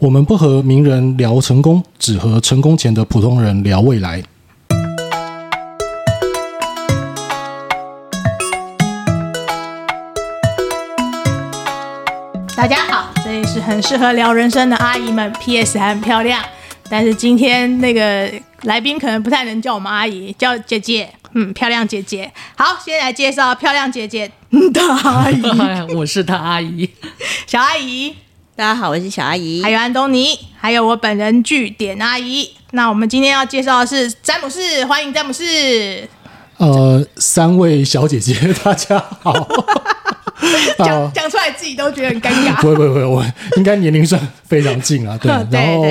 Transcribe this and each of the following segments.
我们不和名人聊成功，只和成功前的普通人聊未来。大家好，这里是很适合聊人生的阿姨们，PS 还很漂亮，但是今天那个来宾可能不太能叫我们阿姨，叫姐姐，嗯，漂亮姐姐。好，先来介绍漂亮姐姐，大阿姨，我是她阿姨，小阿姨。大家好，我是小阿姨，还有安东尼，还有我本人据点阿姨。那我们今天要介绍的是詹姆士，欢迎詹姆士。呃，三位小姐姐，大家好。讲讲出来自己都觉得很尴尬。不会不会不会，我应该年龄算非常近啊。对，然后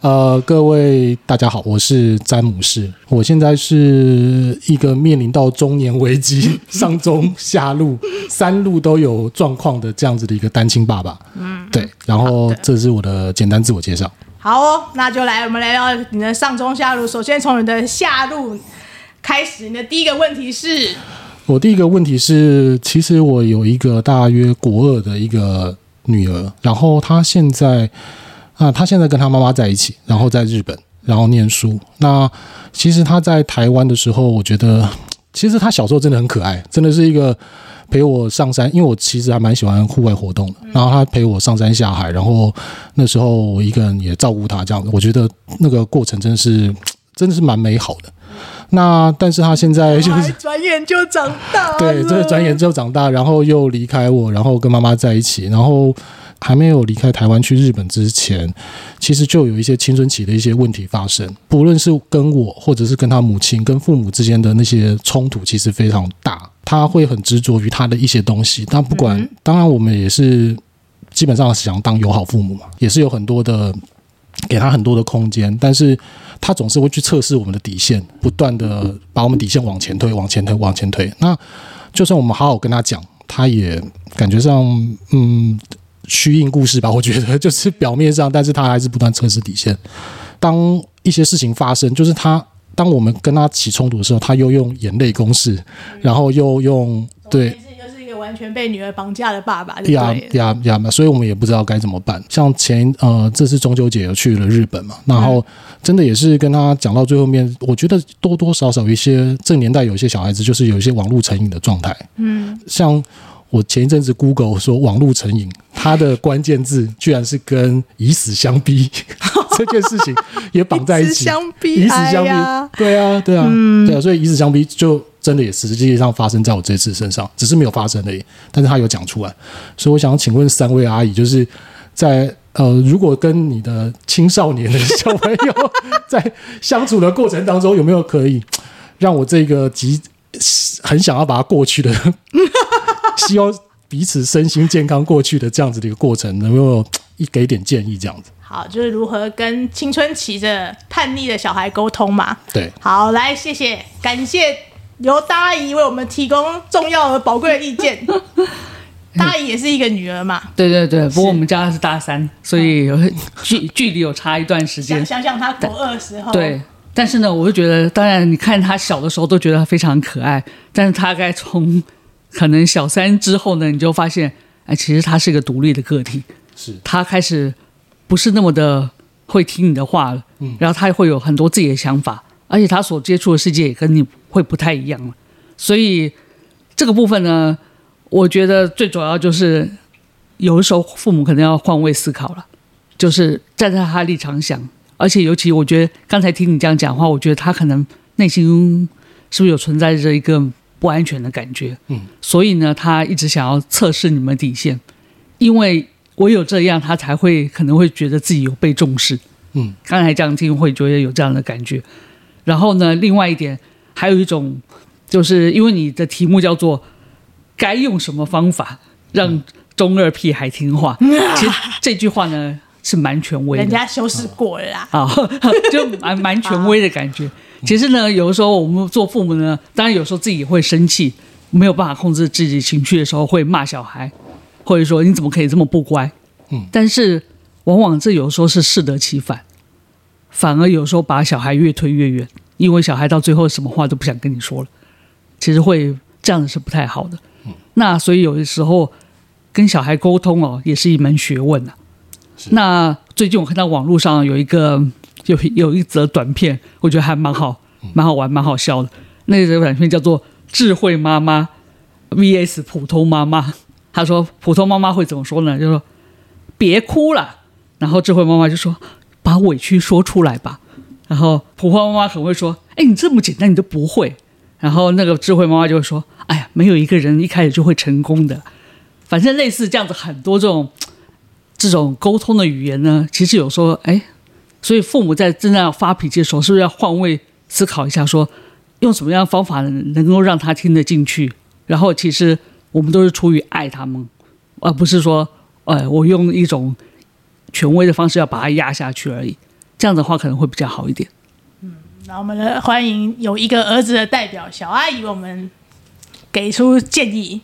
呃，各位大家好，我是詹姆士。我现在是一个面临到中年危机、上中下路三路都有状况的这样子的一个单亲爸爸。嗯，对。然后这是我的简单自我介绍。好哦，那就来我们来聊你的上中下路。首先从你的下路开始，你的第一个问题是。我第一个问题是，其实我有一个大约国二的一个女儿，然后她现在啊，她现在跟她妈妈在一起，然后在日本，然后念书。那其实她在台湾的时候，我觉得其实她小时候真的很可爱，真的是一个陪我上山，因为我其实还蛮喜欢户外活动的。然后她陪我上山下海，然后那时候我一个人也照顾她，这样子，我觉得那个过程真的是真的是蛮美好的。那但是他现在就是转眼就长大，对，这个转眼就长大，然后又离开我，然后跟妈妈在一起，然后还没有离开台湾去日本之前，其实就有一些青春期的一些问题发生，不论是跟我，或者是跟他母亲、跟父母之间的那些冲突，其实非常大。他会很执着于他的一些东西，但不管，当然我们也是基本上想当友好父母嘛，也是有很多的给他很多的空间，但是。他总是会去测试我们的底线，不断的把我们底线往前推，往前推，往前推。那就算我们好好跟他讲，他也感觉上，嗯，虚应故事吧。我觉得就是表面上，但是他还是不断测试底线。当一些事情发生，就是他当我们跟他起冲突的时候，他又用眼泪攻势，然后又用对。完全被女儿绑架的爸爸，呀呀呀！所以我们也不知道该怎么办。像前呃，这次中秋节有去了日本嘛，然后真的也是跟他讲到最后面，我觉得多多少少一些这年代有一些小孩子就是有一些网络成瘾的状态。嗯，像我前一阵子 Google 说网络成瘾，它的关键字居然是跟以死相逼 这件事情也绑在一起，以死相逼，以死相逼，对啊，对啊，对啊，所以以死相逼就。真的也实际上发生在我这次身上，只是没有发生而已。但是他有讲出来，所以我想请问三位阿姨，就是在呃，如果跟你的青少年的小朋友在相处的过程当中，有没有可以 让我这个极很想要把它过去的，希望彼此身心健康过去的这样子的一个过程，能不能一给点建议这样子？好，就是如何跟青春期的叛逆的小孩沟通嘛。对，好，来，谢谢，感谢。由大阿姨为我们提供重要而宝贵的意见。大阿姨也是一个女儿嘛？对对对，不过我们家是大三，所以有 距距离有差一段时间。想想她国二的时候。对，但是呢，我就觉得，当然你看她小的时候都觉得她非常可爱，但是她该从可能小三之后呢，你就发现，哎，其实她是一个独立的个体。是。她开始不是那么的会听你的话了，嗯，然后她会有很多自己的想法，而且他所接触的世界也跟你。会不太一样了，所以这个部分呢，我觉得最主要就是有的时候父母可能要换位思考了，就是站在他立场想，而且尤其我觉得刚才听你这样讲话，我觉得他可能内心是不是有存在着一个不安全的感觉，嗯，所以呢，他一直想要测试你们底线，因为唯有这样，他才会可能会觉得自己有被重视，嗯，刚才这样听会觉得有这样的感觉，然后呢，另外一点。还有一种，就是因为你的题目叫做“该用什么方法让中二屁孩听话”，其实这句话呢是蛮权威的，人家修饰过了啦，啊，就蛮蛮权威的感觉。其实呢，有的时候我们做父母呢，当然有时候自己会生气，没有办法控制自己情绪的时候，会骂小孩，或者说你怎么可以这么不乖？嗯，但是往往这有时候是适得其反，反而有时候把小孩越推越远。因为小孩到最后什么话都不想跟你说了，其实会这样子是不太好的。那所以有的时候跟小孩沟通哦，也是一门学问呐。那最近我看到网络上有一个 有有一则短片，我觉得还蛮好，蛮好玩，蛮好笑的。那则短片叫做《智慧妈妈 VS 普通妈妈》。他说：“普通妈妈会怎么说呢？就说别哭了。”然后智慧妈妈就说：“把委屈说出来吧。”然后普通妈妈很会说：“哎，你这么简单你都不会。”然后那个智慧妈妈就会说：“哎呀，没有一个人一开始就会成功的。”反正类似这样子很多这种 这种沟通的语言呢，其实有时候哎，所以父母在真的要发脾气的时候，是不是要换位思考一下说，说用什么样的方法能够让他听得进去？然后其实。我们都是出于爱他们，而不是说，呃，我用一种权威的方式要把他压下去而已。这样的话可能会比较好一点。嗯，那我们来欢迎有一个儿子的代表小阿姨，我们给出建议。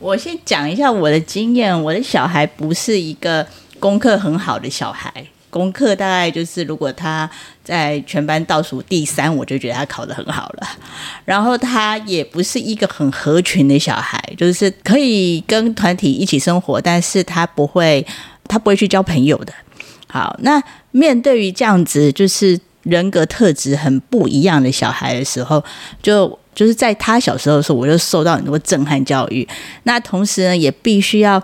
我先讲一下我的经验，我的小孩不是一个功课很好的小孩。功课大概就是，如果他在全班倒数第三，我就觉得他考得很好了。然后他也不是一个很合群的小孩，就是可以跟团体一起生活，但是他不会，他不会去交朋友的。好，那面对于这样子就是人格特质很不一样的小孩的时候，就就是在他小时候的时候，我就受到很多震撼教育。那同时呢，也必须要。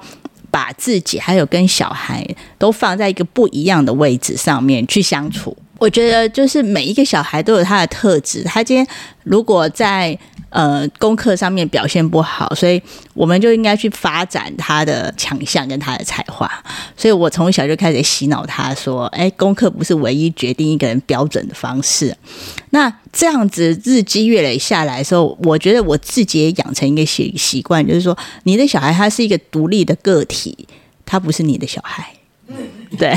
把自己还有跟小孩都放在一个不一样的位置上面去相处，我觉得就是每一个小孩都有他的特质。他今天如果在呃功课上面表现不好，所以我们就应该去发展他的强项跟他的才华。所以我从小就开始洗脑他说：“哎，功课不是唯一决定一个人标准的方式。”那这样子日积月累下来的时候，我觉得我自己也养成一个习习惯，就是说，你的小孩他是一个独立的个体，他不是你的小孩。对，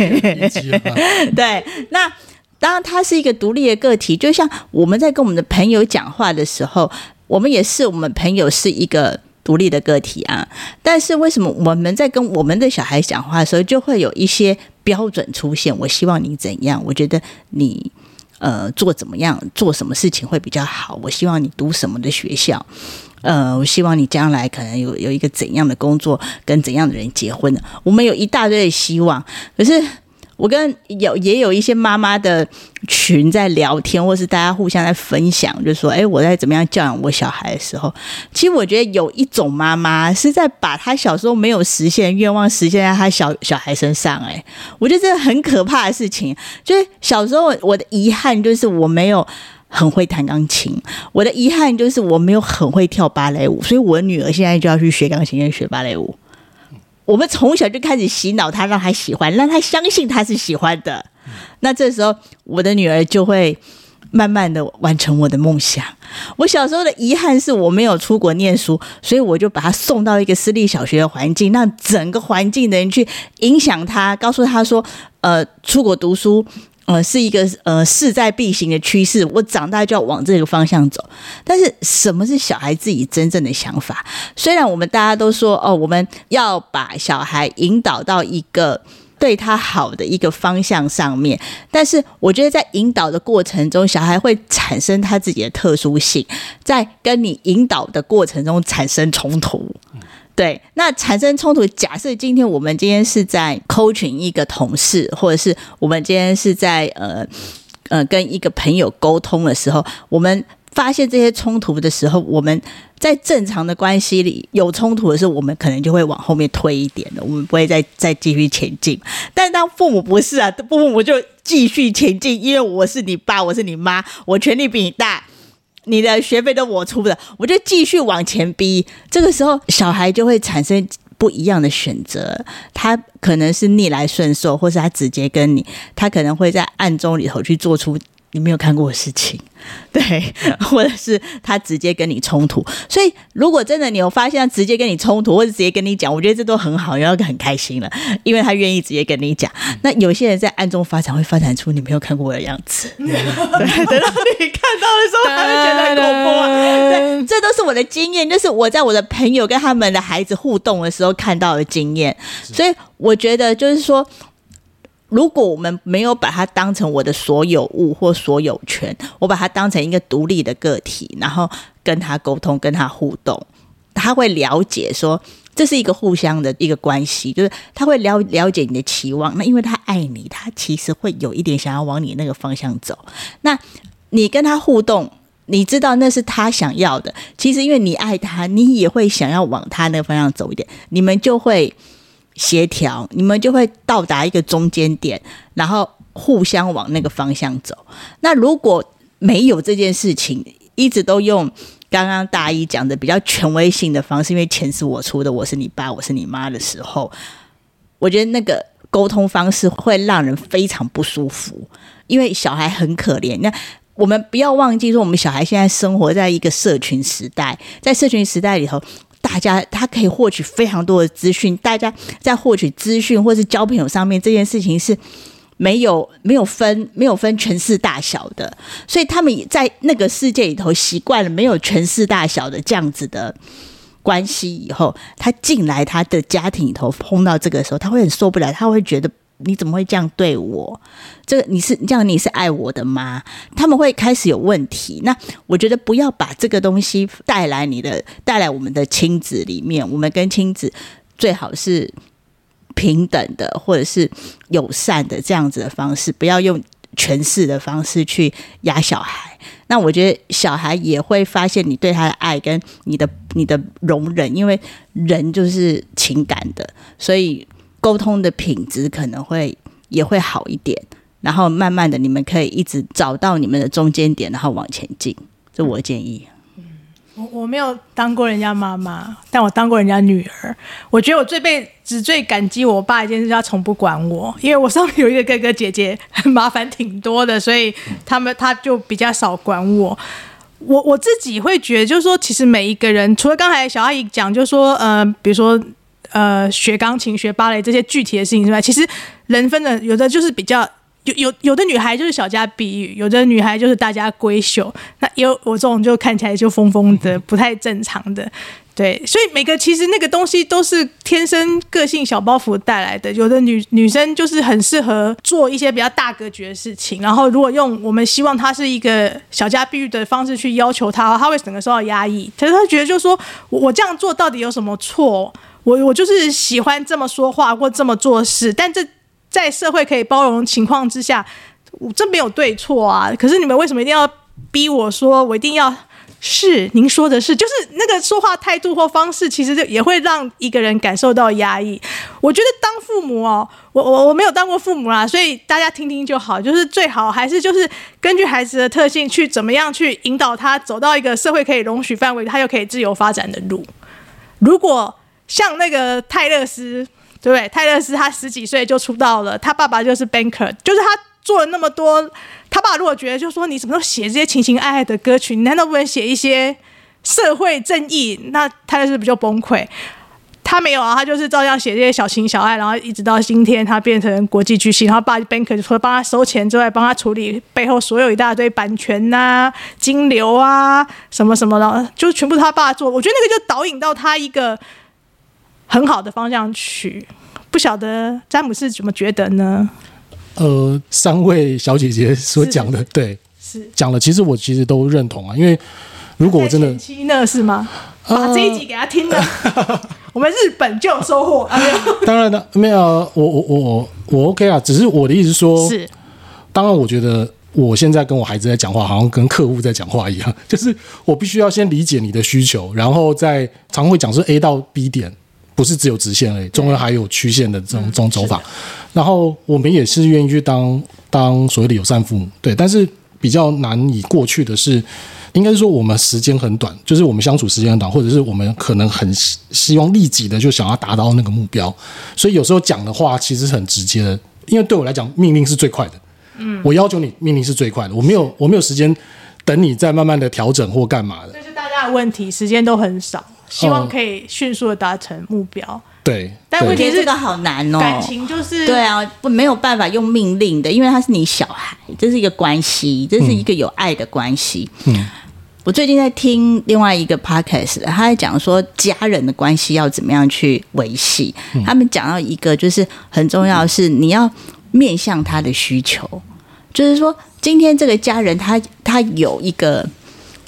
对。那当然他是一个独立的个体，就像我们在跟我们的朋友讲话的时候，我们也是我们朋友是一个独立的个体啊。但是为什么我们在跟我们的小孩讲话的时候，就会有一些标准出现？我希望你怎样？我觉得你。呃，做怎么样，做什么事情会比较好？我希望你读什么的学校？呃，我希望你将来可能有有一个怎样的工作，跟怎样的人结婚呢？我们有一大堆的希望，可是。我跟有也有一些妈妈的群在聊天，或是大家互相在分享，就说，哎，我在怎么样教养我小孩的时候，其实我觉得有一种妈妈是在把她小时候没有实现的愿望实现在她小小孩身上，哎，我觉得这是很可怕的事情。就是小时候我的遗憾就是我没有很会弹钢琴，我的遗憾就是我没有很会跳芭蕾舞，所以我女儿现在就要去学钢琴跟学芭蕾舞。我们从小就开始洗脑她，让她喜欢，让她相信她是喜欢的。那这时候，我的女儿就会慢慢的完成我的梦想。我小时候的遗憾是我没有出国念书，所以我就把她送到一个私立小学的环境，让整个环境的人去影响她，告诉她说：“呃，出国读书。”呃，是一个呃势在必行的趋势，我长大就要往这个方向走。但是，什么是小孩自己真正的想法？虽然我们大家都说哦，我们要把小孩引导到一个对他好的一个方向上面，但是我觉得在引导的过程中，小孩会产生他自己的特殊性，在跟你引导的过程中产生冲突。对，那产生冲突。假设今天我们今天是在 coaching 一个同事，或者是我们今天是在呃呃跟一个朋友沟通的时候，我们发现这些冲突的时候，我们在正常的关系里有冲突的时候，我们可能就会往后面推一点的，我们不会再再继续前进。但当父母不是啊，不父母就继续前进，因为我是你爸，我是你妈，我权力比你大。你的学费都我出的，我就继续往前逼。这个时候，小孩就会产生不一样的选择。他可能是逆来顺受，或是他直接跟你，他可能会在暗中里头去做出你没有看过的事情。对，或者是他直接跟你冲突，所以如果真的你有发现他直接跟你冲突，或者直接跟你讲，我觉得这都很好，然后很开心了，因为他愿意直接跟你讲。那有些人在暗中发展，会发展出你没有看过的样子。对，等到你看到的时候，还会觉得很恐怖啊。对，这都是我的经验，就是我在我的朋友跟他们的孩子互动的时候看到的经验。所以我觉得就是说。如果我们没有把他当成我的所有物或所有权，我把他当成一个独立的个体，然后跟他沟通、跟他互动，他会了解说这是一个互相的一个关系，就是他会了了解你的期望，那因为他爱你，他其实会有一点想要往你那个方向走。那你跟他互动，你知道那是他想要的，其实因为你爱他，你也会想要往他那个方向走一点，你们就会协调，你们就会到达一个中间点，然后互相往那个方向走。那如果没有这件事情，一直都用。刚刚大一讲的比较权威性的方式，因为钱是我出的，我是你爸，我是你妈的时候，我觉得那个沟通方式会让人非常不舒服，因为小孩很可怜。那我们不要忘记说，我们小孩现在生活在一个社群时代，在社群时代里头，大家他可以获取非常多的资讯，大家在获取资讯或是交朋友上面，这件事情是。没有没有分没有分权势大小的，所以他们在那个世界里头习惯了没有权势大小的这样子的关系以后，他进来他的家庭里头碰到这个时候，他会很受不了，他会觉得你怎么会这样对我？这个你是这样你是爱我的吗？他们会开始有问题。那我觉得不要把这个东西带来你的带来我们的亲子里面，我们跟亲子最好是。平等的，或者是友善的这样子的方式，不要用权势的方式去压小孩。那我觉得小孩也会发现你对他的爱跟你的你的容忍，因为人就是情感的，所以沟通的品质可能会也会好一点。然后慢慢的，你们可以一直找到你们的中间点，然后往前进。这我建议。嗯我我没有当过人家妈妈，但我当过人家女儿。我觉得我最被只最感激我爸一件事，他从不管我，因为我上面有一个哥哥姐姐，麻烦挺多的，所以他们他就比较少管我。我我自己会觉得，就是说，其实每一个人，除了刚才小阿姨讲，就是说，呃，比如说，呃，学钢琴、学芭蕾这些具体的事情之外，其实人分的有的就是比较。有有有的女孩就是小家碧玉，有的女孩就是大家闺秀。那有我这种就看起来就疯疯的，不太正常的。对，所以每个其实那个东西都是天生个性小包袱带来的。有的女女生就是很适合做一些比较大格局的事情，然后如果用我们希望她是一个小家碧玉的方式去要求她，她会整个受到压抑。可是她觉得就是说我我这样做到底有什么错？我我就是喜欢这么说话或这么做事，但这。在社会可以包容情况之下，我这没有对错啊。可是你们为什么一定要逼我说，我一定要是您说的是，就是那个说话态度或方式，其实就也会让一个人感受到压抑。我觉得当父母哦，我我我没有当过父母啦，所以大家听听就好。就是最好还是就是根据孩子的特性去怎么样去引导他走到一个社会可以容许范围，他又可以自由发展的路。如果像那个泰勒斯。对不对，泰勒斯他十几岁就出道了，他爸爸就是 banker，就是他做了那么多。他爸如果觉得，就说你什么时候写这些情情爱爱的歌曲，你难道不能写一些社会正义？那泰勒斯不就崩溃？他没有啊，他就是照样写这些小情小爱，然后一直到今天他变成国际巨星，然后爸 banker 就除了帮他收钱之外，帮他处理背后所有一大堆版权呐、啊、金流啊什么什么的，就全部他爸做。我觉得那个就导引到他一个。很好的方向去，不晓得詹姆斯怎么觉得呢？呃，三位小姐姐所讲的，对，是讲了，其实我其实都认同啊。因为如果我真的七那是吗？把这一集给他听了，呃、我们日本就有收获。啊、当然的，没有，我我我我我 OK 啊。只是我的意思说，是当然，我觉得我现在跟我孩子在讲话，好像跟客户在讲话一样，就是我必须要先理解你的需求，然后再常会讲是 A 到 B 点。不是只有直线而已，中间还有曲线的这种这种走法。然后我们也是愿意去当当所谓的友善父母，对。但是比较难以过去的是，应该是说我们时间很短，就是我们相处时间很短，或者是我们可能很希望立即的就想要达到那个目标，所以有时候讲的话其实是很直接的。因为对我来讲，命令是最快的。嗯，我要求你命令是最快的，我没有我没有时间等你再慢慢的调整或干嘛的。这是大家的问题，时间都很少。希望可以迅速的达成目标。嗯、对，但问题是这个好难哦。感情就是对啊，不没有办法用命令的，因为他是你小孩，这是一个关系，这是一个有爱的关系。嗯，我最近在听另外一个 podcast，他在讲说家人的关系要怎么样去维系。嗯、他们讲到一个就是很重要是你要面向他的需求，就是说今天这个家人他他有一个。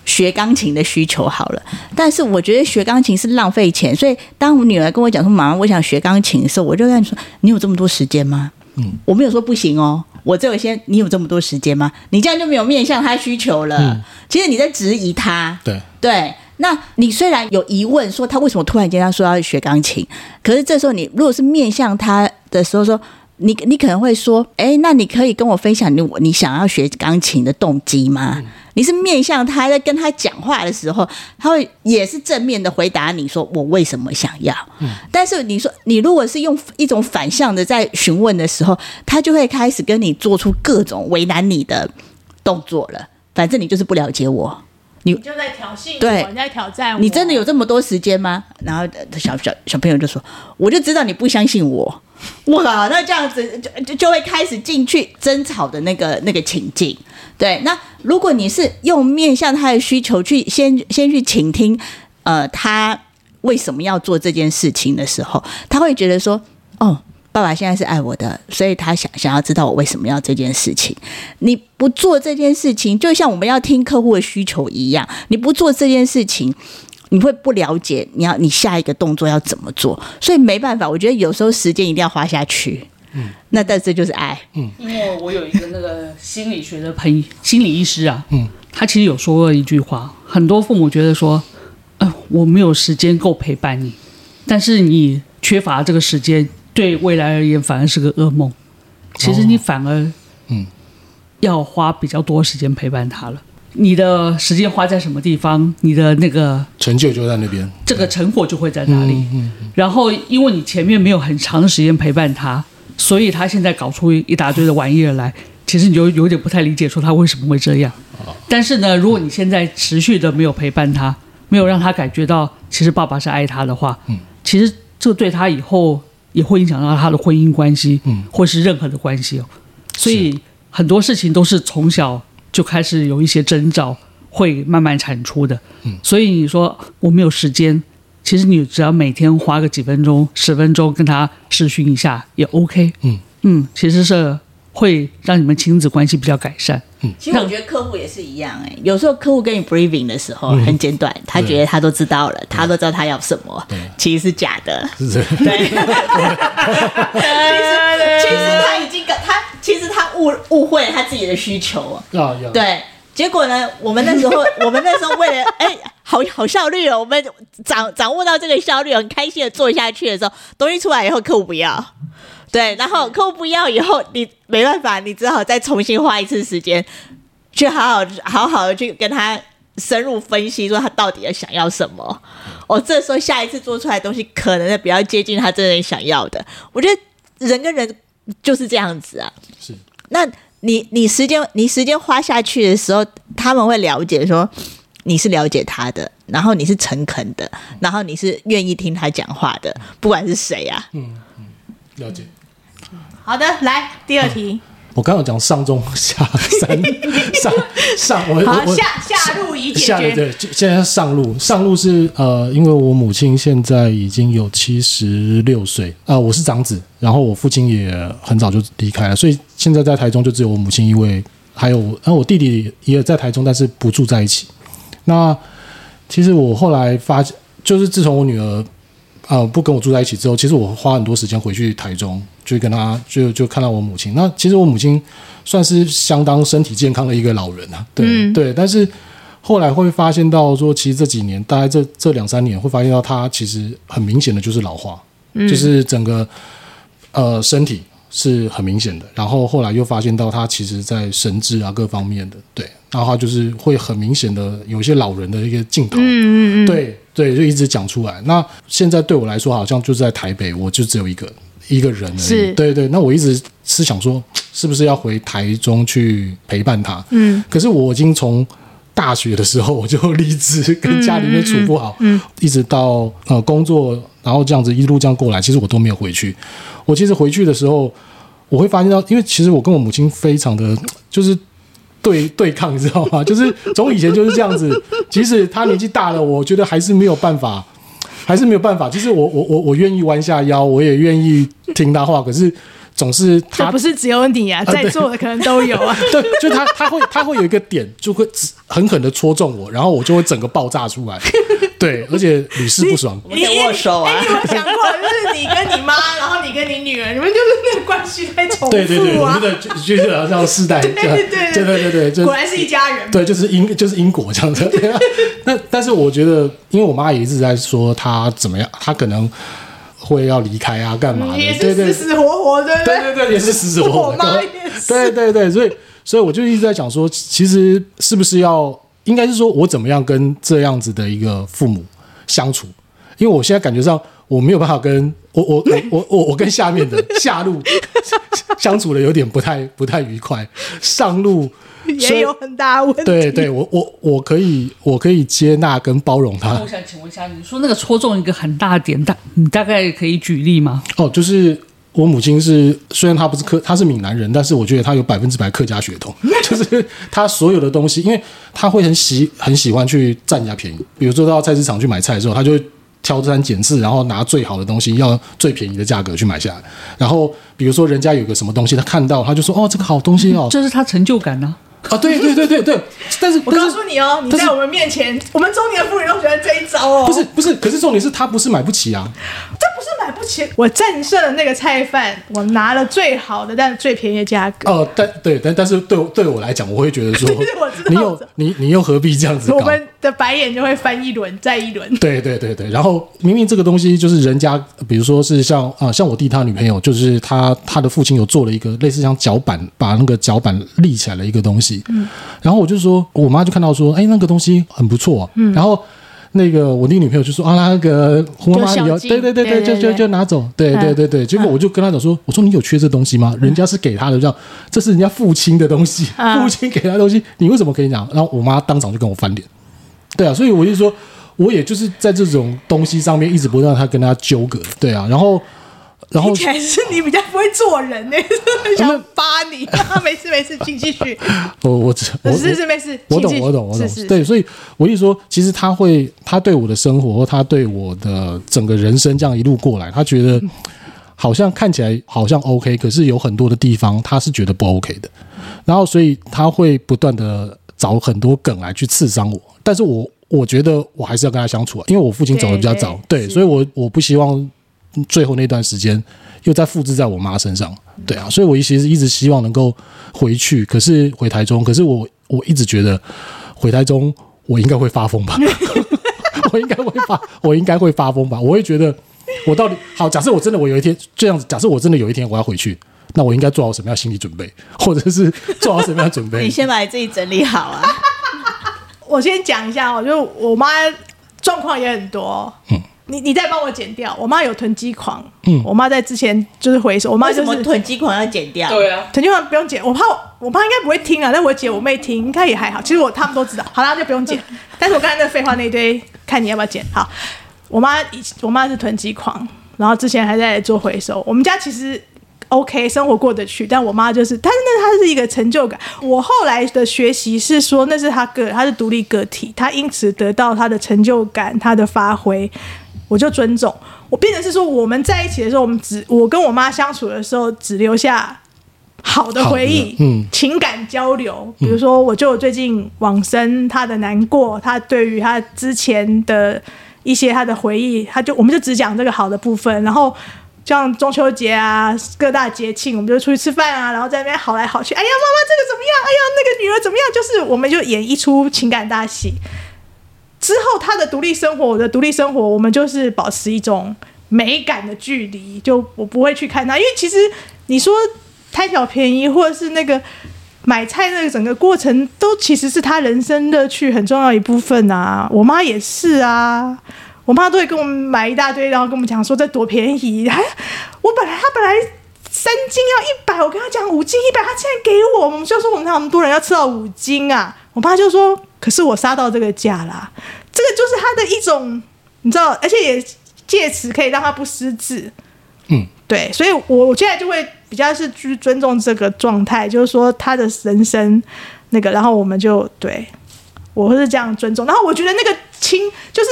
学钢琴的需求好了，但是我觉得学钢琴是浪费钱，所以当我女儿跟我讲说妈妈我想学钢琴的时候，我就跟她说你有这么多时间吗？嗯，我没有说不行哦，我只有先你有这么多时间吗？你这样就没有面向他需求了。嗯，其实你在质疑他。对对，那你虽然有疑问说他为什么突然间要说要学钢琴，可是这时候你如果是面向他的时候说。你你可能会说，哎，那你可以跟我分享你你想要学钢琴的动机吗？嗯、你是面向他在跟他讲话的时候，他会也是正面的回答你说我为什么想要。嗯、但是你说你如果是用一种反向的在询问的时候，他就会开始跟你做出各种为难你的动作了。反正你就是不了解我，你，你就在挑衅我，对，你在挑战我。你真的有这么多时间吗？然后小小小朋友就说，我就知道你不相信我。哇，那这样子就就就会开始进去争吵的那个那个情境。对，那如果你是用面向他的需求去先先去倾听，呃，他为什么要做这件事情的时候，他会觉得说，哦，爸爸现在是爱我的，所以他想想要知道我为什么要这件事情。你不做这件事情，就像我们要听客户的需求一样，你不做这件事情。你会不了解你要你下一个动作要怎么做，所以没办法。我觉得有时候时间一定要花下去。嗯，那但这就是爱。嗯，因为我有一个那个心理学的朋友，心理医师啊，嗯，他其实有说过一句话：很多父母觉得说，呃，我没有时间够陪伴你，但是你缺乏这个时间，对未来而言反而是个噩梦。其实你反而嗯，要花比较多时间陪伴他了。你的时间花在什么地方，你的那个成就就在那边，这个成果就会在哪里。嗯然后，因为你前面没有很长的时间陪伴他，所以他现在搞出一大堆的玩意儿来，其实你就有点不太理解，说他为什么会这样。但是呢，如果你现在持续的没有陪伴他，没有让他感觉到其实爸爸是爱他的话，嗯，其实这对他以后也会影响到他的婚姻关系，嗯，或是任何的关系哦。所以很多事情都是从小。就开始有一些征兆会慢慢产出的，嗯，所以你说我没有时间，其实你只要每天花个几分钟、十分钟跟他视讯一下也 OK，嗯。嗯，其实是会让你们亲子关系比较改善。嗯，其实我觉得客户也是一样，哎，有时候客户跟你 briefing 的时候很简短，他觉得他都知道了，他都知道他要什么，其实是假的，对，其实其实他已经他。其实他误误会了他自己的需求。啊，对，结果呢，我们那时候，我们那时候为了，哎，好好效率哦，我们掌掌握到这个效率，很开心的做下去的时候，东西出来以后，客户不要，对，然后客户不要以后，你没办法，你只好再重新花一次时间，去好好好好的去跟他深入分析，说他到底要想要什么，哦，这时候下一次做出来的东西，可能比较接近他真正想要的。我觉得人跟人。就是这样子啊，是。那你你时间你时间花下去的时候，他们会了解说你是了解他的，然后你是诚恳的，然后你是愿意听他讲话的，不管是谁啊。嗯嗯，了解。好的，来第二题。嗯我刚刚讲上中下三 上上，我好我下下路已解决。对，对，现在上路上路是呃，因为我母亲现在已经有七十六岁啊、呃，我是长子，然后我父亲也很早就离开了，所以现在在台中就只有我母亲一位，还有然后我弟弟也在台中，但是不住在一起。那其实我后来发现，就是自从我女儿。啊、呃，不跟我住在一起之后，其实我花很多时间回去台中，就跟他就就看到我母亲。那其实我母亲算是相当身体健康的一个老人啊，对、嗯、对。但是后来会发现到说，其实这几年大概这这两三年会发现到他其实很明显的就是老化，嗯、就是整个呃身体是很明显的。然后后来又发现到他其实在神智啊各方面的，对，然后他就是会很明显的有一些老人的一个镜头，嗯嗯嗯，对。对，就一直讲出来。那现在对我来说，好像就是在台北，我就只有一个一个人而已。是，对对。那我一直是想说，是不是要回台中去陪伴他？嗯。可是我已经从大学的时候我就离职跟家里面处不好，嗯，嗯，嗯，一直到呃工作，然后这样子一路这样过来，其实我都没有回去。我其实回去的时候，我会发现到，因为其实我跟我母亲非常的就是。对对抗，你知道吗？就是从以前就是这样子。即使他年纪大了，我觉得还是没有办法，还是没有办法。就是我我我我愿意弯下腰，我也愿意听他话。可是总是他不是只有你啊，在座的可能都有啊。对，就他他会他会有一个点，就会狠狠的戳中我，然后我就会整个爆炸出来。对，而且屡试不爽。你握手啊？你有没有想过，就是你跟你妈，然后你跟你女儿，你们就是那个关系在重复啊？对对对，我们的就就是好像世代，对对对对对对对，果然是一家人。对，就是因就是因果这样子。那但是我觉得，因为我妈也一直在说她怎么样，她可能。会要离开啊，干嘛的？也是死死活活的，对对对，也是死死活活。对对对，所以所以我就一直在讲说，其实是不是要，应该是说我怎么样跟这样子的一个父母相处？因为我现在感觉上我没有办法跟我我 我我我跟下面的下路相处的有点不太不太愉快，上路。也有很大问题。对对，我我我可以我可以接纳跟包容他。我想请问一下，你说那个戳中一个很大的点，大你大概可以举例吗？哦，就是我母亲是，虽然她不是客，她是闽南人，但是我觉得她有百分之百客家血统。就是她所有的东西，因为她会很喜很喜欢去占人家便宜。比如说到菜市场去买菜的时候，她就会挑三拣四，然后拿最好的东西，要最便宜的价格去买下来。然后比如说人家有个什么东西，她看到她就说：“哦，这个好东西哦。”这是她成就感呢、啊。啊，对对对对对，但是我告诉你哦，你在我们面前，我们中年妇女都喜欢这一招哦。不是不是，可是重点是她不是买不起啊。这不是买不起，我战胜了那个菜贩，我拿了最好的，但是最便宜的价格。哦，但对，但但是对对我来讲，我会觉得说，你又你你又何必这样子？我们的白眼就会翻一轮再一轮。对对对对，然后明明这个东西就是人家，比如说是像啊，像我弟他女朋友，就是他他的父亲有做了一个类似像脚板，把那个脚板立起来的一个东西，嗯。然后我就说，我妈就看到说，哎，那个东西很不错啊。嗯。然后那个我那个女朋友就说，啊，那个红妈妈你要，对对对对，就就就拿走，对对对对。结果我就跟他讲说，我说你有缺这东西吗？人家是给他的，这样这是人家父亲的东西，父亲给他的东西，你为什么可以讲？然后我妈当场就跟我翻脸。对啊，所以我就说，我也就是在这种东西上面一直不断他跟他纠葛。对啊，然后。然后还是你比较不会做人呢，想扒你。没事没事，请继续。我我我是是没事，我懂我懂我懂。对，所以我一说，其实他会，他对我的生活，他对我的整个人生这样一路过来，他觉得好像看起来好像 OK，可是有很多的地方他是觉得不 OK 的。然后所以他会不断的找很多梗来去刺伤我。但是我我觉得我还是要跟他相处啊，因为我父亲走的比较早，对，所以我我不希望。最后那段时间又再复制在我妈身上，对啊，所以我其实一直希望能够回去，可是回台中，可是我我一直觉得回台中我应该会发疯吧，我应该会发，我应该会发疯吧，我会觉得我到底好，假设我真的我有一天这样子，假设我真的有一天我要回去，那我应该做好什么样心理准备，或者是做好什么样准备？你先把你自己整理好啊。我先讲一下我，就我妈状况也很多，嗯。你你再帮我剪掉，我妈有囤积狂，嗯，我妈在之前就是回收，我妈就是囤积狂要剪掉，对啊，囤积狂不用剪，我怕我妈应该不会听啊，但我姐我妹听应该也还好，其实我他们都知道，好啦就不用剪，但是我刚才那废话那一堆，看你要不要剪，好，我妈以我妈是囤积狂，然后之前还在做回收，我们家其实 OK 生活过得去，但我妈就是，但是那她是一个成就感，我后来的学习是说那是她个她是独立个体，她因此得到她的成就感，她的发挥。我就尊重，我变成是说，我们在一起的时候，我们只我跟我妈相处的时候，只留下好的回忆，嗯，情感交流。比如说，我就最近往生，他的难过，他对于他之前的一些他的回忆，他就我们就只讲这个好的部分。然后像中秋节啊，各大节庆，我们就出去吃饭啊，然后在那边好来好去。哎呀，妈妈这个怎么样？哎呀，那个女儿怎么样？就是我们就演一出情感大戏。之后，他的独立生活，我的独立生活，我们就是保持一种美感的距离，就我不会去看他，因为其实你说贪小便宜，或者是那个买菜那个整个过程，都其实是他人生乐趣很重要一部分啊。我妈也是啊，我妈都会跟我们买一大堆，然后跟我们讲说这多便宜，哎，我本来他本来三斤要一百，我跟他讲五斤一百，他竟然给我，我们就说我们那么多人要吃到五斤啊，我妈就说。可是我杀到这个价啦，这个就是他的一种，你知道，而且也借此可以让他不失智，嗯，对，所以我我现在就会比较是去尊重这个状态，就是说他的人生那个，然后我们就对我会是这样尊重，然后我觉得那个亲就是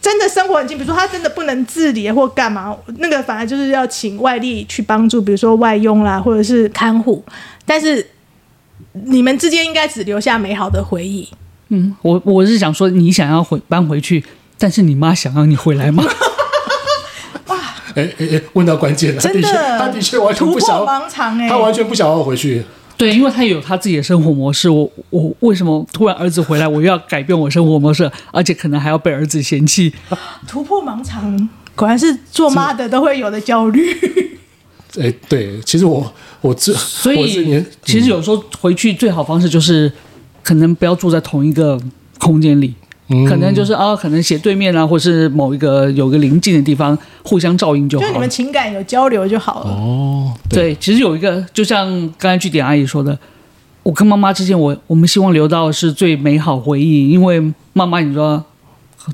真的生活很近，比如说他真的不能自理或干嘛，那个反而就是要请外力去帮助，比如说外佣啦，或者是看护。但是你们之间应该只留下美好的回忆。嗯，我我是想说，你想要回搬回去，但是你妈想要你回来吗？哇，哎哎哎，问到关键了，真的，他的确完全不想，盲肠哎，他完全不想要回去。对，因为他有他自己的生活模式。我我为什么突然儿子回来，我又要改变我生活模式，而且可能还要被儿子嫌弃？突破盲肠，果然是做妈的都会有的焦虑。哎，对，其实我我这所以其实有时候回去最好方式就是，可能不要住在同一个空间里。可能就是啊，可能斜对面啊，或是某一个有个临近的地方，互相照应就好。就你们情感有交流就好了。哦，对，其实有一个，就像刚才据点阿姨说的，我跟妈妈之间，我我们希望留到是最美好回忆，因为妈妈你说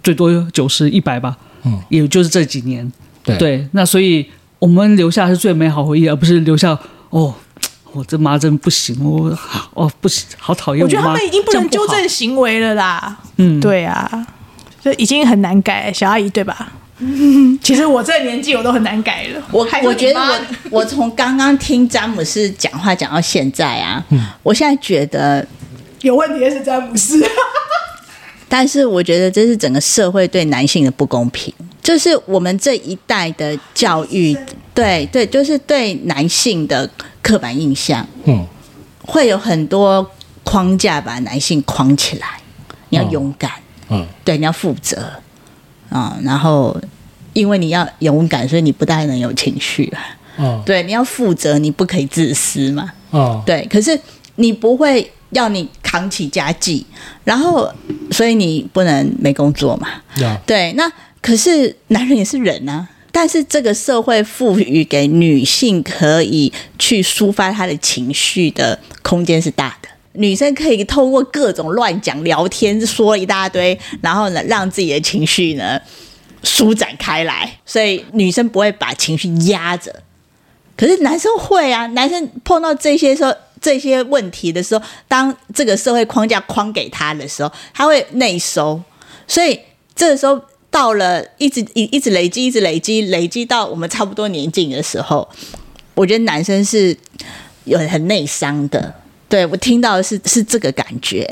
最多九十一百吧，嗯，也就是这几年，对，对，那所以我们留下是最美好回忆，而不是留下哦。我这妈真不行，我哦不行，好讨厌我觉得他们已经不能纠正行为了啦。嗯，对啊，就已经很难改，小阿姨对吧？嗯，其实我这个年纪我都很难改了。我我觉得我 我从刚刚听詹姆斯讲话讲到现在啊，嗯，我现在觉得有问题的是詹姆斯。但是我觉得这是整个社会对男性的不公平，就是我们这一代的教育，对对，就是对男性的刻板印象，嗯，会有很多框架把男性框起来。你要勇敢，嗯，对，你要负责啊，然后因为你要勇敢，所以你不太能有情绪啊，嗯，对，你要负责，你不可以自私嘛，嗯，对，可是你不会。要你扛起家计，然后所以你不能没工作嘛.对，那可是男人也是人啊。但是这个社会赋予给女性可以去抒发她的情绪的空间是大的，女生可以透过各种乱讲、聊天说一大堆，然后呢让自己的情绪呢舒展开来，所以女生不会把情绪压着。可是男生会啊，男生碰到这些时候。这些问题的时候，当这个社会框架框给他的时候，他会内收。所以这个时候到了一直一一直累积，一直累积，累积到我们差不多年纪的时候，我觉得男生是有很内伤的。对，我听到的是是这个感觉，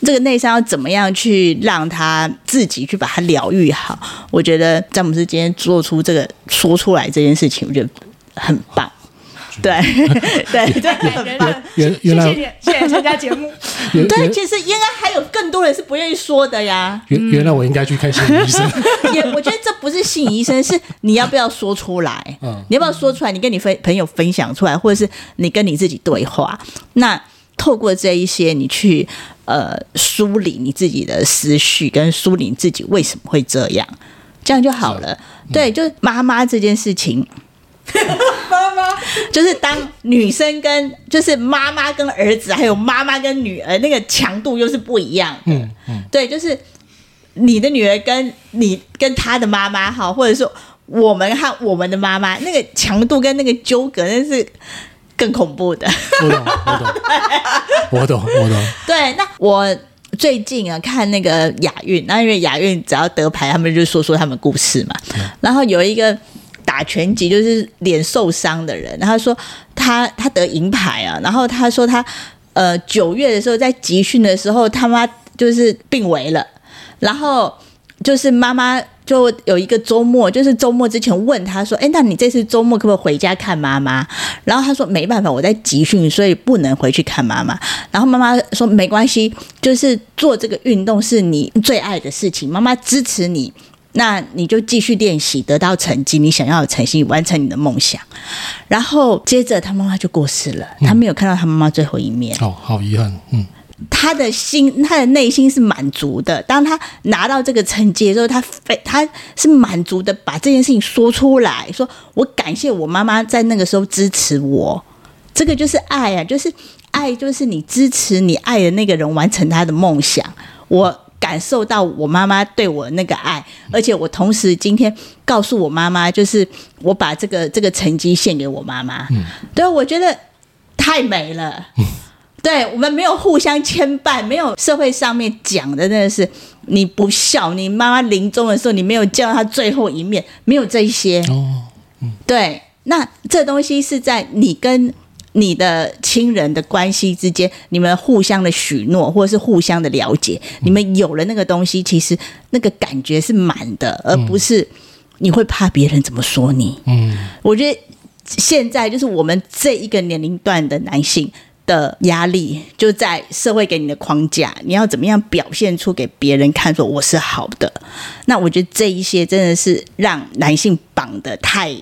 这个内伤要怎么样去让他自己去把它疗愈好？我觉得詹姆斯今天做出这个说出来这件事情，我觉得很棒。对对对，原原来谢谢谢谢参加节目。对，其实应该还有更多人是不愿意说的呀。原原来我应该去看心理医生。也我觉得这不是心理医生，是你要不要说出来？嗯，你要不要说出来？你跟你分朋友分享出来，或者是你跟你自己对话。那透过这一些，你去呃梳理你自己的思绪，跟梳理你自己为什么会这样，这样就好了。对，就是妈妈这件事情。妈妈就是当女生跟就是妈妈跟儿子，还有妈妈跟女儿，那个强度又是不一样的。嗯嗯，对，就是你的女儿跟你跟她的妈妈哈，或者说我们和我们的妈妈，那个强度跟那个纠葛，那是更恐怖的。我懂，我懂，我懂，我懂。对，那我最近啊看那个亚运，那因为亚运只要得牌，他们就说说他们故事嘛。然后有一个。打拳击就是脸受伤的人，然后他说他他得银牌啊，然后他说他呃九月的时候在集训的时候，他妈就是病危了，然后就是妈妈就有一个周末，就是周末之前问他说，哎，那你这次周末可不可以回家看妈妈？然后他说没办法，我在集训，所以不能回去看妈妈。然后妈妈说没关系，就是做这个运动是你最爱的事情，妈妈支持你。那你就继续练习，得到成绩，你想要的成绩，完成你的梦想。然后接着他妈妈就过世了，他没有看到他妈妈最后一面。哦，好遗憾。嗯，他的心，他的内心是满足的。当他拿到这个成绩的时候，他非他是满足的，把这件事情说出来，说我感谢我妈妈在那个时候支持我。这个就是爱啊，就是爱，就是你支持你爱的那个人完成他的梦想。我。感受到我妈妈对我那个爱，而且我同时今天告诉我妈妈，就是我把这个这个成绩献给我妈妈。嗯，对，我觉得太美了。嗯，对，我们没有互相牵绊，没有社会上面讲的那个是你不孝，你妈妈临终的时候你没有见到她最后一面，没有这一些。哦，嗯，对，那这东西是在你跟你的亲人的关系之间，你们互相的许诺，或者是互相的了解，你们有了那个东西，其实那个感觉是满的，而不是你会怕别人怎么说你。嗯，我觉得现在就是我们这一个年龄段的男性。的压力就在社会给你的框架，你要怎么样表现出给别人看，说我是好的？那我觉得这一些真的是让男性绑得太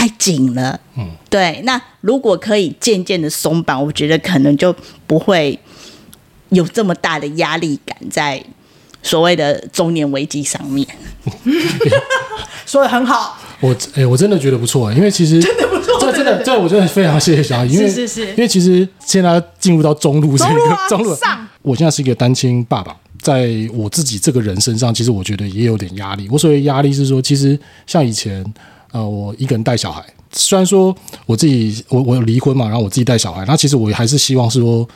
太紧了。嗯，对。那如果可以渐渐的松绑，我觉得可能就不会有这么大的压力感在所谓的中年危机上面。说的很好，我哎、欸，我真的觉得不错，因为其实真的不错，这真的，这我真的非常谢谢小阿姨，因为是是是，因为其实现在进入到中路这个中路、啊、中路 上，我现在是一个单亲爸爸，在我自己这个人身上，其实我觉得也有点压力。我所谓压力是说，其实像以前，呃，我一个人带小孩，虽然说我自己我我有离婚嘛，然后我自己带小孩，那其实我还是希望是说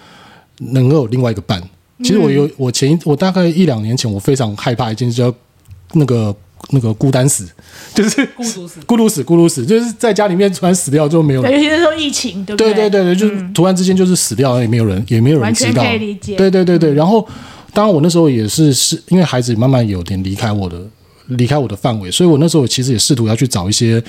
能够有另外一个伴。其实我有我前一我大概一两年前，我非常害怕一件事，叫那个。那个孤单死，就是孤独死，孤独死，孤独死，就是在家里面突然死掉就没有人。尤其是说疫情，对不对？对对对对，就突然之间就是死掉，也没有人，也没有人知道。完全可以理解。对对对对，然后当然我那时候也是是因为孩子慢慢有点离开我的离开我的范围，所以我那时候其实也试图要去找一些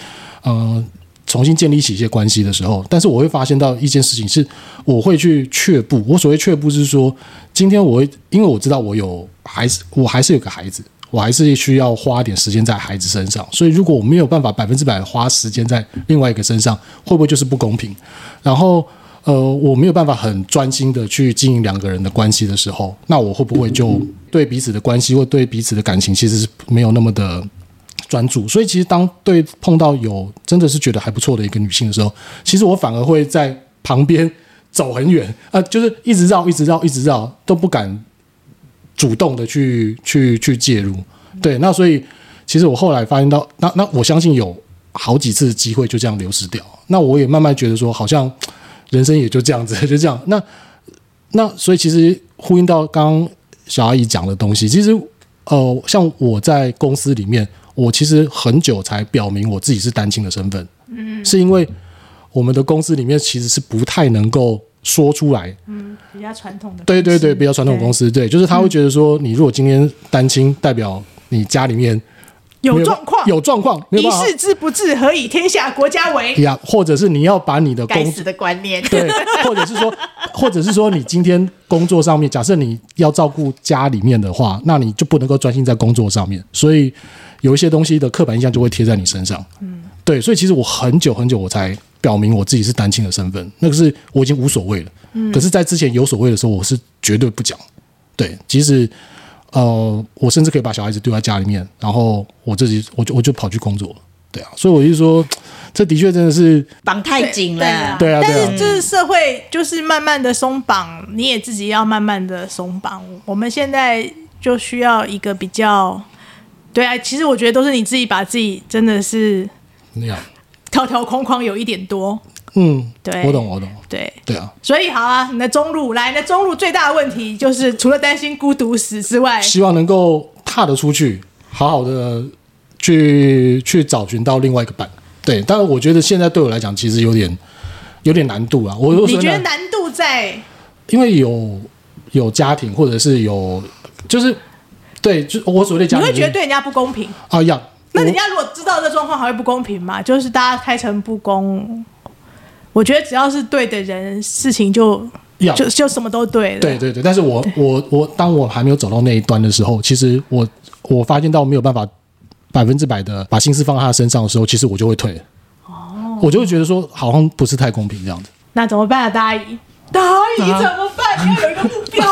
呃重新建立起一些关系的时候，但是我会发现到一件事情是，我会去却步。我所谓却步是说，今天我会因为我知道我有孩子，我还是有个孩子。我还是需要花点时间在孩子身上，所以如果我没有办法百分之百花时间在另外一个身上，会不会就是不公平？然后，呃，我没有办法很专心的去经营两个人的关系的时候，那我会不会就对彼此的关系或对彼此的感情其实是没有那么的专注？所以，其实当对碰到有真的是觉得还不错的一个女性的时候，其实我反而会在旁边走很远，呃，就是一直绕，一直绕，一直绕，都不敢。主动的去去去介入，对，那所以其实我后来发现到，那那我相信有好几次机会就这样流失掉，那我也慢慢觉得说，好像人生也就这样子，就这样。那那所以其实呼应到刚小阿姨讲的东西，其实呃，像我在公司里面，我其实很久才表明我自己是单亲的身份，嗯，是因为我们的公司里面其实是不太能够。说出来，嗯，比较传统的，对对对，比较传统的公司，对，对，就是他会觉得说，你如果今天单亲，代表你家里面有状况，有状况，一事之不治，何以天下国家为？呀，或者是你要把你的公司的观念，对，或者是说，或者是说，你今天工作上面，假设你要照顾家里面的话，那你就不能够专心在工作上面，所以有一些东西的刻板印象就会贴在你身上，嗯，对，所以其实我很久很久我才。表明我自己是单亲的身份，那个是我已经无所谓了。嗯，可是，在之前有所谓的时候，我是绝对不讲。对，即使呃，我甚至可以把小孩子丢在家里面，然后我自己，我就我就跑去工作了。对啊，所以我就说，这的确真的是绑太紧了。对啊，对啊，但是就是社会就是慢慢的松绑，你也自己要慢慢的松绑。我们现在就需要一个比较，对啊，其实我觉得都是你自己把自己真的是那样。条条框框有一点多，嗯，对，我懂，我懂，对，对啊，所以好啊，你的中路来，你的中路最大的问题就是除了担心孤独死之外，希望能够踏得出去，好好的去去找寻到另外一个伴。对，但是我觉得现在对我来讲，其实有点有点难度啊。我你觉得难度在？因为有有家庭，或者是有就是对，就我所谓的家庭，你会觉得对人家不公平啊？要。那人家如果知道这状况，还会不公平吗？就是大家开诚布公，我觉得只要是对的人，事情就要就就什么都对了。对对对，但是我我我，当我还没有走到那一端的时候，其实我我发现到没有办法百分之百的把心思放在他身上的时候，其实我就会退。哦，我就会觉得说，好像不是太公平这样子。那怎么办啊，大阿姨？大阿姨怎么办？你要有一个目标，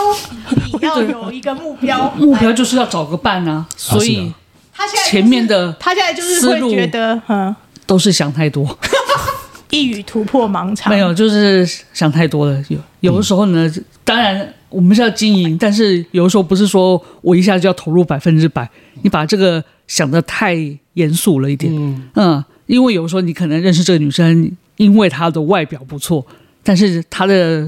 你 要有一个目标，目标就是要找个伴啊，所以。他现在、前面的他现在就是会觉得，嗯，都是想太多，一语突破盲肠。没有，就是想太多了。有有的时候呢，嗯、当然我们是要经营，但是有的时候不是说我一下就要投入百分之百，你把这个想的太严肃了一点。嗯，嗯，因为有时候你可能认识这个女生，因为她的外表不错，但是她的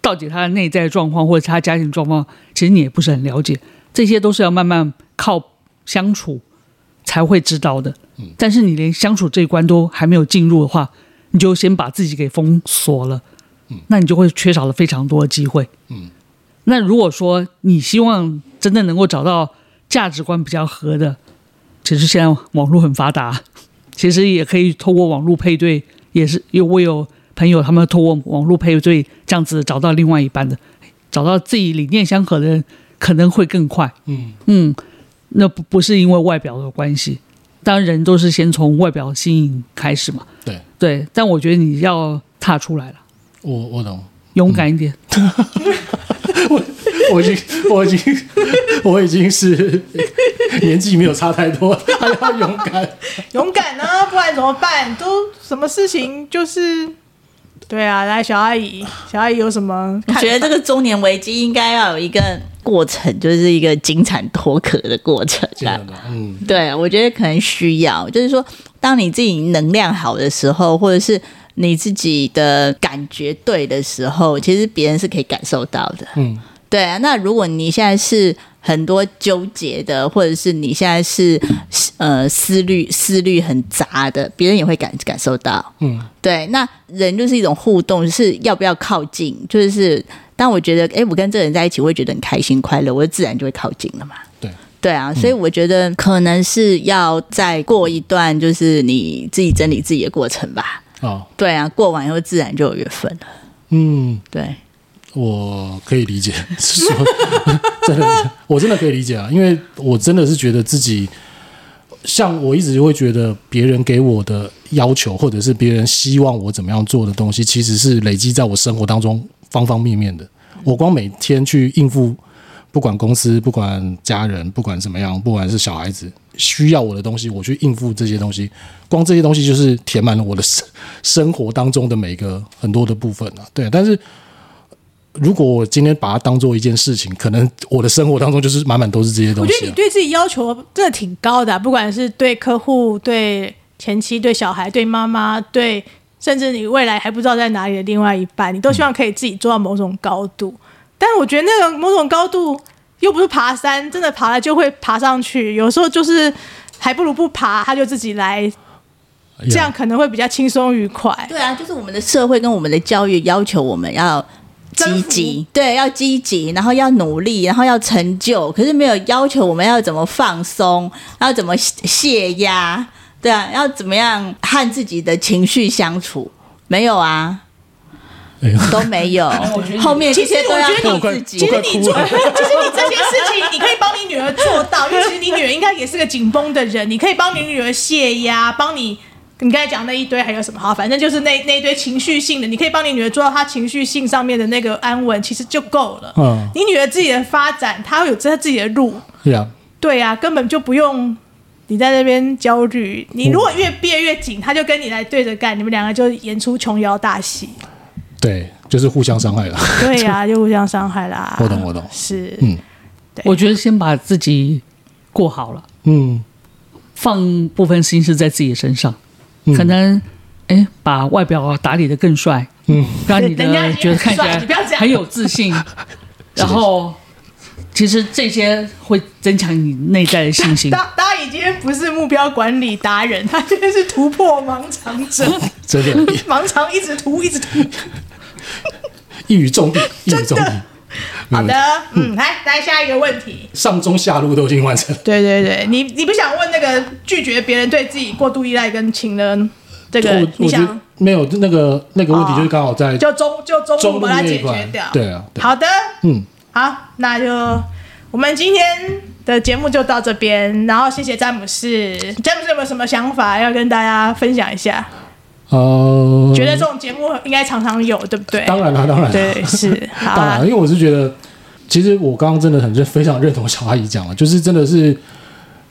到底她的内在状况或者她家庭状况，其实你也不是很了解。这些都是要慢慢靠相处才会知道的。但是你连相处这一关都还没有进入的话，你就先把自己给封锁了，那你就会缺少了非常多的机会。嗯那如果说你希望真的能够找到价值观比较合的，其实现在网络很发达，其实也可以透过网络配对，也是因为我有朋友他们透过网络配对这样子找到另外一半的，找到自己理念相合的人可能会更快。嗯嗯，那不不是因为外表的关系，当然人都是先从外表吸引开始嘛。对对，但我觉得你要踏出来了，我我懂，勇敢一点。嗯 我我已经我已经我已经是年纪没有差太多，还要勇敢，勇敢呢、啊，不然怎么办？都什么事情就是，对啊，来小阿姨，小阿姨有什么？我觉得这个中年危机应该要有一个过程，就是一个金蝉脱壳的过程。嗯，对，我觉得可能需要，就是说，当你自己能量好的时候，或者是。你自己的感觉对的时候，其实别人是可以感受到的。嗯，对啊。那如果你现在是很多纠结的，或者是你现在是呃思虑思虑很杂的，别人也会感感受到。嗯，对。那人就是一种互动，就是要不要靠近？就是当我觉得，哎，我跟这个人在一起，我会觉得很开心快乐，我就自然就会靠近了嘛。对，对啊。所以我觉得可能是要再过一段，就是你自己整理自己的过程吧。哦，对啊，过完以后自然就有缘分了。嗯，对，我可以理解，是说真的，我真的可以理解啊，因为我真的是觉得自己，像我一直会觉得别人给我的要求，或者是别人希望我怎么样做的东西，其实是累积在我生活当中方方面面的。我光每天去应付，不管公司，不管家人，不管怎么样，不管是小孩子。需要我的东西，我去应付这些东西，光这些东西就是填满了我的生生活当中的每个很多的部分啊。对，但是如果我今天把它当做一件事情，可能我的生活当中就是满满都是这些东西。我觉得你对自己要求真的挺高的，不管是对客户、对前妻、对小孩、对妈妈、对甚至你未来还不知道在哪里的另外一半，你都希望可以自己做到某种高度。嗯。但是我觉得那个某种高度。又不是爬山，真的爬了就会爬上去。有时候就是还不如不爬，他就自己来，这样可能会比较轻松愉快。对啊，就是我们的社会跟我们的教育要求我们要积极，对，要积极，然后要努力，然后要成就。可是没有要求我们要怎么放松，要怎么泄压，对啊，要怎么样和自己的情绪相处？没有啊。都没有，后面其实我觉得你自己，其实你做，其实你这件事情，你可以帮你女儿做到，因为其实你女儿应该也是个紧绷的人，你可以帮你女儿泄压，帮你，你刚才讲那一堆还有什么？好，反正就是那那一堆情绪性的，你可以帮你女儿做到她情绪性上面的那个安稳，其实就够了。嗯，你女儿自己的发展，她会有她自己的路。对啊，对啊，根本就不用你在那边焦虑。你如果越憋越紧，他就跟你来对着干，你们两个就演出琼瑶大戏。对，就是互相伤害了。对呀、啊，就互相伤害啦。我懂，我懂。是，嗯，对，我觉得先把自己过好了，嗯，放部分心思在自己身上，嗯、可能，哎，把外表打理的更帅，嗯，让你的觉得看起来很有自信，然后。其实这些会增强你内在的信心。大大已经不是目标管理达人，他现在是突破盲肠者，真的 盲肠一直突，一直突，一语中的，一语中的。好的，嗯，来来下一个问题，上中下路都已经完成。对对对，你你不想问那个拒绝别人对自己过度依赖跟情人这个？你想没有那个那个问题，就是刚好在就中就中路把它解决掉。对啊，好的，嗯。好，那就我们今天的节目就到这边。然后谢谢詹姆士，詹姆士有没有什么想法要跟大家分享一下？呃，觉得这种节目应该常常有，对不对？当然了，当然了，对，是，当然，因为我是觉得，其实我刚刚真的很认，非常认同小阿姨讲的，就是真的是，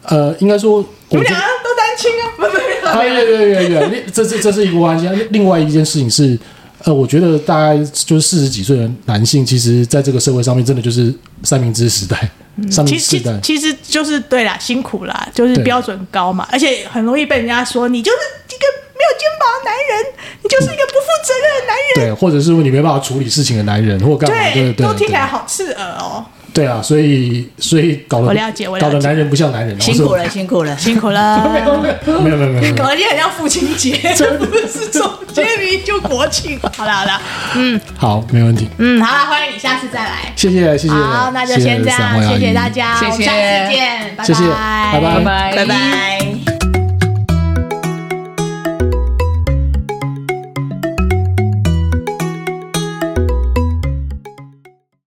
呃，应该说，你们俩都单亲啊？不不不，对对对对对，这是这是一个关系。另外一件事情是。呃，我觉得大概就是四十几岁的男性，其实在这个社会上面，真的就是三明治时代。嗯、三明治时代其实其实就是对啦，辛苦啦，就是标准高嘛，而且很容易被人家说你就是一个没有肩膀的男人，你就是一个不负责任的男人。对，或者是说你没办法处理事情的男人，或干嘛？对，对，对，都听起来好刺耳哦。对啊，所以所以搞得我了解我了解搞得男人不像男人，辛苦了，辛苦了。辛苦了。没有没有没有没有，搞得你很像父亲节，真不是中今天明明就国庆。好了好了，嗯好，没问题，嗯，好了，欢迎你下次再来。谢谢谢谢，好，那就先这样，谢谢大家，谢谢我们下次见，拜拜拜拜拜拜。